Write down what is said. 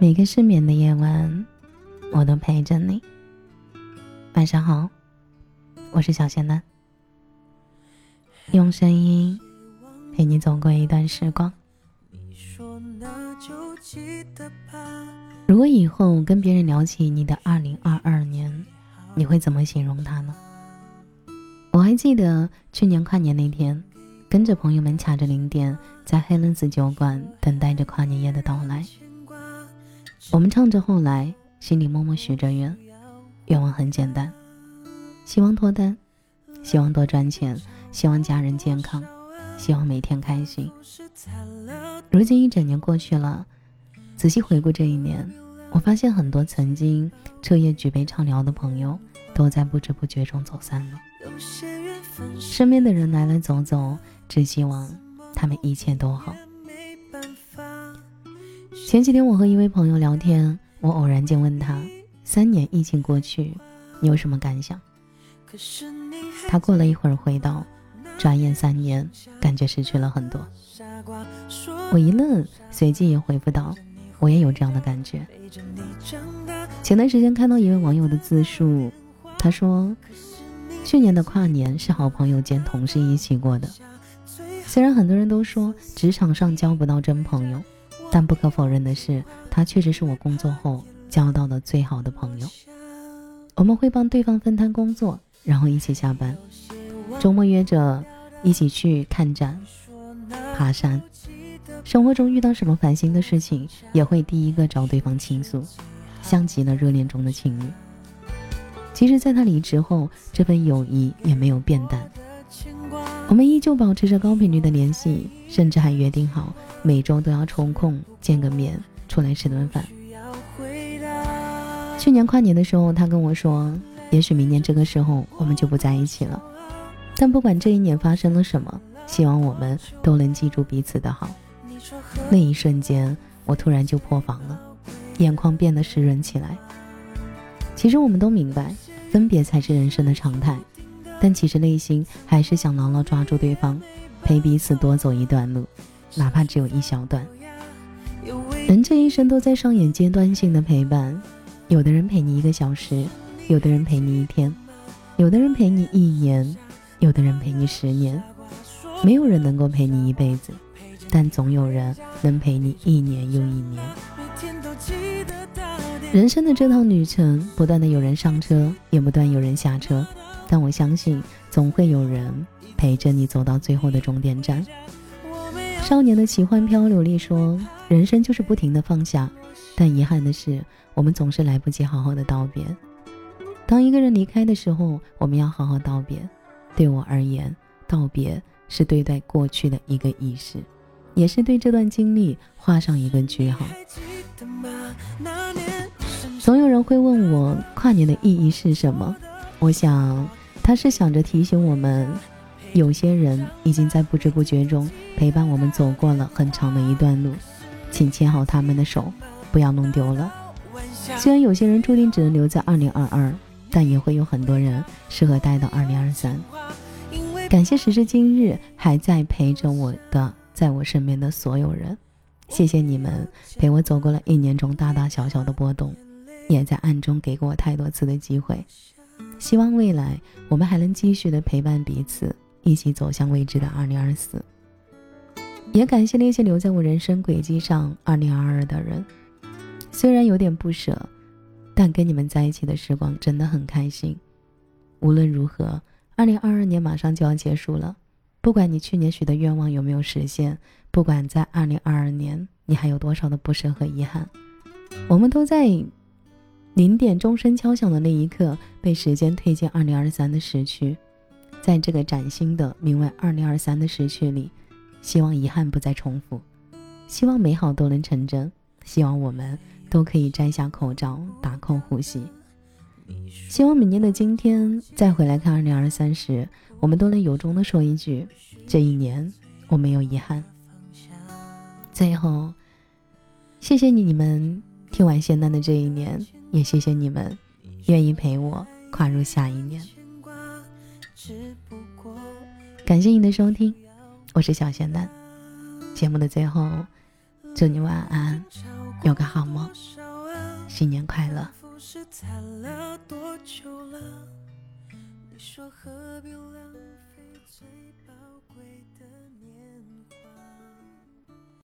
每个失眠的夜晚，我都陪着你。晚上好，我是小仙丹，用声音陪你走过一段时光。如果以后跟别人聊起你的二零二二年，你会怎么形容它呢？我还记得去年跨年那天，跟着朋友们卡着零点，在黑伦子酒馆等待着跨年夜的到来。我们唱着，后来心里默默许着愿，愿望很简单，希望脱单，希望多赚钱，希望家人健康，希望每天开心。如今一整年过去了，仔细回顾这一年，我发现很多曾经彻夜举杯畅聊的朋友，都在不知不觉中走散了。身边的人来来走走，只希望他们一切都好。前几天我和一位朋友聊天，我偶然间问他：“三年疫情过去，你有什么感想？”他过了一会儿回道：“转眼三年，感觉失去了很多。”我一愣，随即也回复道：“我也有这样的感觉。”前段时间看到一位网友的自述，他说：“去年的跨年是好朋友兼同事一起过的，虽然很多人都说职场上交不到真朋友。”但不可否认的是，他确实是我工作后交到的最好的朋友。我们会帮对方分摊工作，然后一起下班，周末约着一起去看展、爬山。生活中遇到什么烦心的事情，也会第一个找对方倾诉，像极了热恋中的情侣。其实，在他离职后，这份友谊也没有变淡，我们依旧保持着高频率的联系，甚至还约定好。每周都要抽空见个面，出来吃顿饭。去年跨年的时候，他跟我说：“也许明年这个时候我们就不在一起了。”但不管这一年发生了什么，希望我们都能记住彼此的好。那一瞬间，我突然就破防了，眼眶变得湿润起来。其实我们都明白，分别才是人生的常态，但其实内心还是想牢牢抓住对方，陪彼此多走一段路。哪怕只有一小段，人这一生都在上演阶段性的陪伴。有的人陪你一个小时，有的人陪你一天，有的人陪你一年，有的人陪你十年。没有人能够陪你一辈子，但总有人能陪你一年又一年。人生的这趟旅程，不断的有人上车，也不断有人下车，但我相信，总会有人陪着你走到最后的终点站。少年的奇幻漂流里说：“人生就是不停的放下，但遗憾的是，我们总是来不及好好的道别。当一个人离开的时候，我们要好好道别。对我而言，道别是对待过去的一个仪式，也是对这段经历画上一个句号。总有人会问我，跨年的意义是什么？我想，他是想着提醒我们。”有些人已经在不知不觉中陪伴我们走过了很长的一段路，请牵好他们的手，不要弄丢了。虽然有些人注定只能留在二零二二，但也会有很多人适合待到二零二三。感谢时至今日还在陪着我的，在我身边的所有人，谢谢你们陪我走过了一年中大大小小的波动，也在暗中给过我太多次的机会。希望未来我们还能继续的陪伴彼此。一起走向未知的二零二四，也感谢那些留在我人生轨迹上二零二二的人。虽然有点不舍，但跟你们在一起的时光真的很开心。无论如何，二零二二年马上就要结束了。不管你去年许的愿望有没有实现，不管在二零二二年你还有多少的不舍和遗憾，我们都在零点钟声敲响的那一刻，被时间推进二零二三的时区。在这个崭新的名为“二零二三”的时区里，希望遗憾不再重复，希望美好都能成真，希望我们都可以摘下口罩，打空呼吸。希望明年的今天再回来看二零二三时，我们都能由衷的说一句：这一年我没有遗憾。最后，谢谢你你们听完仙丹的这一年，也谢谢你们愿意陪我跨入下一年。感谢你的收听，我是小仙蛋。节目的最后，祝你晚安，有个好梦，新年快乐。你说何必浪费最宝贵的。